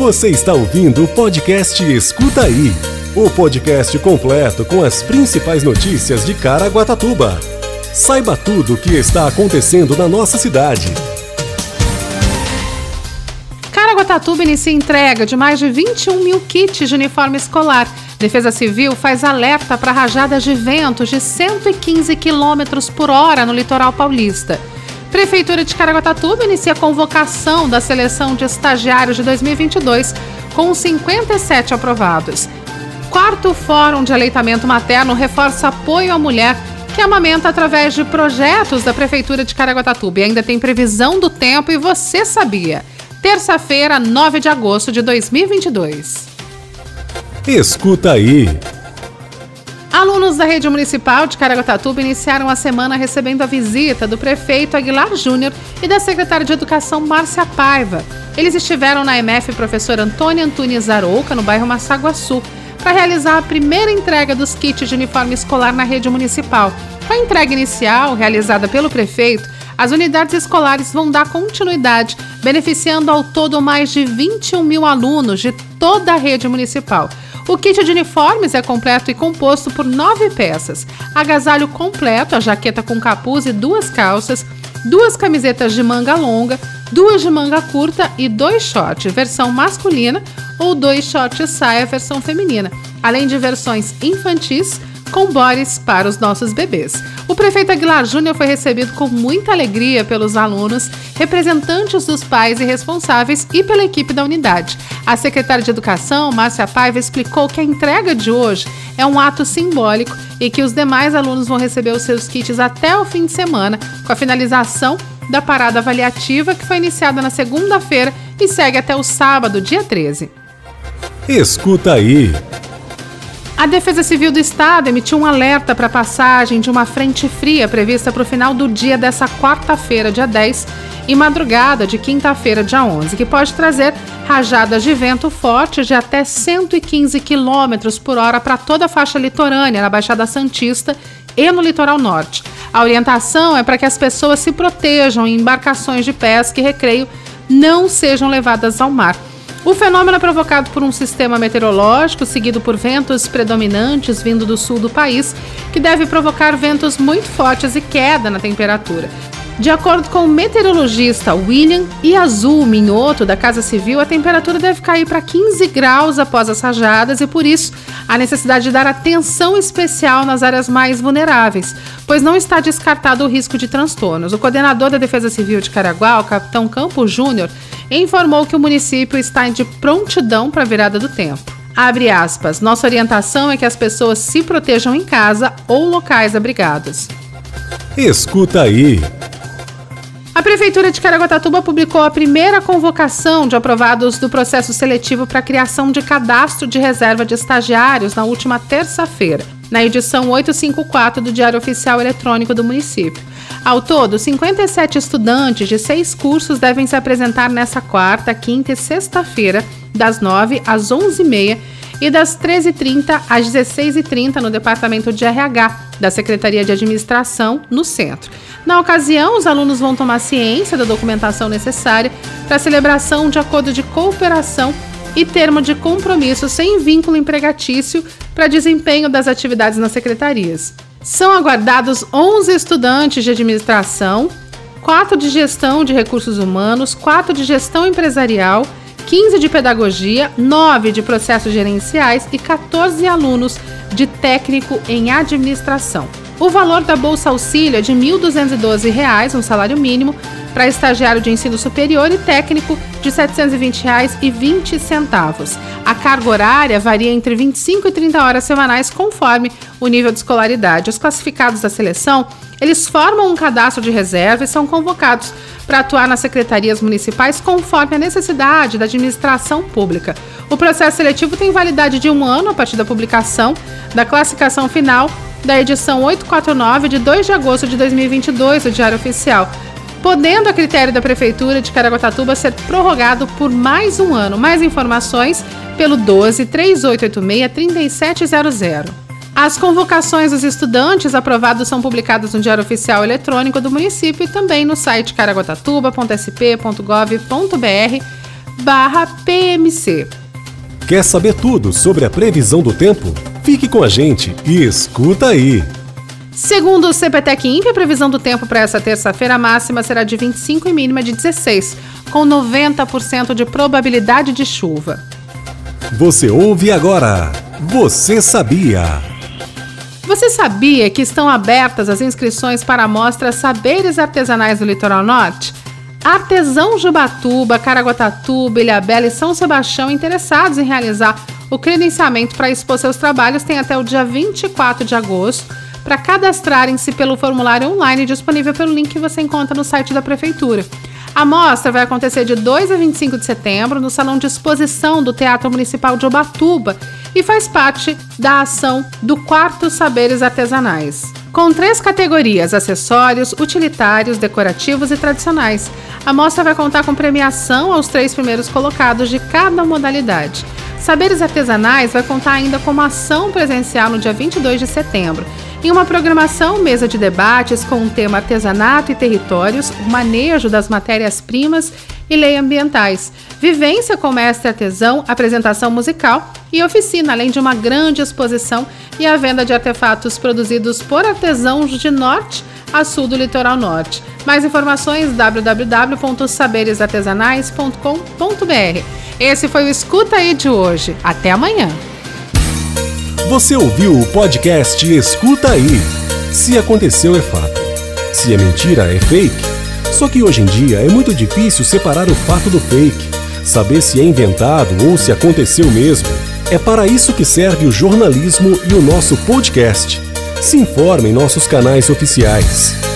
Você está ouvindo o podcast Escuta Aí o podcast completo com as principais notícias de Caraguatatuba. Saiba tudo o que está acontecendo na nossa cidade. Caraguatatuba inicia entrega de mais de 21 mil kits de uniforme escolar. Defesa Civil faz alerta para rajadas de ventos de 115 km por hora no litoral paulista. Prefeitura de Caraguatatuba inicia a convocação da seleção de estagiários de 2022, com 57 aprovados. Quarto Fórum de Aleitamento Materno reforça apoio à mulher que amamenta através de projetos da Prefeitura de Caraguatatuba. E ainda tem previsão do tempo e você sabia. Terça-feira, 9 de agosto de 2022. Escuta aí. Alunos da rede municipal de Caraguatatuba iniciaram a semana recebendo a visita do prefeito Aguilar Júnior e da secretária de Educação Márcia Paiva. Eles estiveram na MF Professor Antônio Antunes Arouca, no bairro Massaguaçu, para realizar a primeira entrega dos kits de uniforme escolar na rede municipal. Com a entrega inicial, realizada pelo prefeito, as unidades escolares vão dar continuidade, beneficiando ao todo mais de 21 mil alunos de toda a rede municipal. O kit de uniformes é completo e composto por nove peças: agasalho completo, a jaqueta com capuz e duas calças, duas camisetas de manga longa, duas de manga curta e dois shorts, versão masculina, ou dois shorts saia, versão feminina, além de versões infantis com bores para os nossos bebês. O prefeito Aguilar Júnior foi recebido com muita alegria pelos alunos, representantes dos pais e responsáveis e pela equipe da unidade. A secretária de Educação, Márcia Paiva, explicou que a entrega de hoje é um ato simbólico e que os demais alunos vão receber os seus kits até o fim de semana, com a finalização da parada avaliativa que foi iniciada na segunda-feira e segue até o sábado, dia 13. Escuta aí. A Defesa Civil do Estado emitiu um alerta para a passagem de uma frente fria prevista para o final do dia dessa quarta-feira, dia 10, e madrugada de quinta-feira, dia 11, que pode trazer rajadas de vento forte de até 115 km por hora para toda a faixa litorânea na Baixada Santista e no litoral norte. A orientação é para que as pessoas se protejam em embarcações de pesca e recreio não sejam levadas ao mar. O fenômeno é provocado por um sistema meteorológico seguido por ventos predominantes vindo do sul do país, que deve provocar ventos muito fortes e queda na temperatura. De acordo com o meteorologista William Azul Minhoto, da Casa Civil, a temperatura deve cair para 15 graus após as rajadas e, por isso, a necessidade de dar atenção especial nas áreas mais vulneráveis, pois não está descartado o risco de transtornos. O coordenador da Defesa Civil de Caraguá, o capitão Campos Júnior, informou que o município está de prontidão para a virada do tempo. Abre aspas. Nossa orientação é que as pessoas se protejam em casa ou locais abrigados. Escuta aí. A Prefeitura de Caraguatatuba publicou a primeira convocação de aprovados do processo seletivo para a criação de cadastro de reserva de estagiários na última terça-feira, na edição 854 do Diário Oficial Eletrônico do município. Ao todo, 57 estudantes de seis cursos devem se apresentar nessa quarta, quinta e sexta-feira, das 9 às 11h30 e das 13h30 às 16h30 no Departamento de RH da Secretaria de Administração, no centro. Na ocasião, os alunos vão tomar ciência da documentação necessária para a celebração de acordo de cooperação e termo de compromisso sem vínculo empregatício para desempenho das atividades nas secretarias. São aguardados 11 estudantes de administração, 4 de gestão de recursos humanos, 4 de gestão empresarial, 15 de pedagogia, 9 de processos gerenciais e 14 alunos de técnico em administração. O valor da Bolsa Auxílio é de R$ 1.212, um salário mínimo, para estagiário de ensino superior e técnico de R$ 720,20. A carga horária varia entre 25 e 30 horas semanais conforme o nível de escolaridade. Os classificados da seleção, eles formam um cadastro de reserva e são convocados para atuar nas secretarias municipais conforme a necessidade da administração pública. O processo seletivo tem validade de um ano a partir da publicação da classificação final da edição 849 de 2 de agosto de 2022 do Diário Oficial, podendo a critério da Prefeitura de Caraguatatuba ser prorrogado por mais um ano. Mais informações pelo 12 3886 3700. As convocações dos estudantes aprovados são publicadas no Diário Oficial Eletrônico do município e também no site caraguatatuba.sp.gov.br PMC. Quer saber tudo sobre a previsão do tempo? Fique com a gente e escuta aí! Segundo o CPTEC Imp, a previsão do tempo para essa terça-feira máxima será de 25 e mínima de 16, com 90% de probabilidade de chuva. Você ouve agora. Você sabia? Você sabia que estão abertas as inscrições para a mostra Saberes Artesanais do Litoral Norte? Artesão Jubatuba, Caraguatatuba, Ilhabela e São Sebastião interessados em realizar o credenciamento para expor seus trabalhos têm até o dia 24 de agosto para cadastrarem-se pelo formulário online disponível pelo link que você encontra no site da Prefeitura. A mostra vai acontecer de 2 a 25 de setembro no Salão de Exposição do Teatro Municipal de Ubatuba e faz parte da ação do Quarto Saberes Artesanais. Com três categorias: acessórios, utilitários, decorativos e tradicionais. A mostra vai contar com premiação aos três primeiros colocados de cada modalidade. Saberes Artesanais vai contar ainda com uma ação presencial no dia 22 de setembro. Em uma programação, mesa de debates com o tema artesanato e territórios, o manejo das matérias-primas e lei ambientais, vivência com mestre artesão, apresentação musical e oficina, além de uma grande exposição e a venda de artefatos produzidos por artesãos de norte a sul do litoral norte. Mais informações www.saberesartesanais.com.br. Esse foi o Escuta aí de hoje. Até amanhã. Você ouviu o podcast Escuta aí. Se aconteceu é fato. Se é mentira é fake. Só que hoje em dia é muito difícil separar o fato do fake, saber se é inventado ou se aconteceu mesmo. É para isso que serve o jornalismo e o nosso podcast. Se informe em nossos canais oficiais.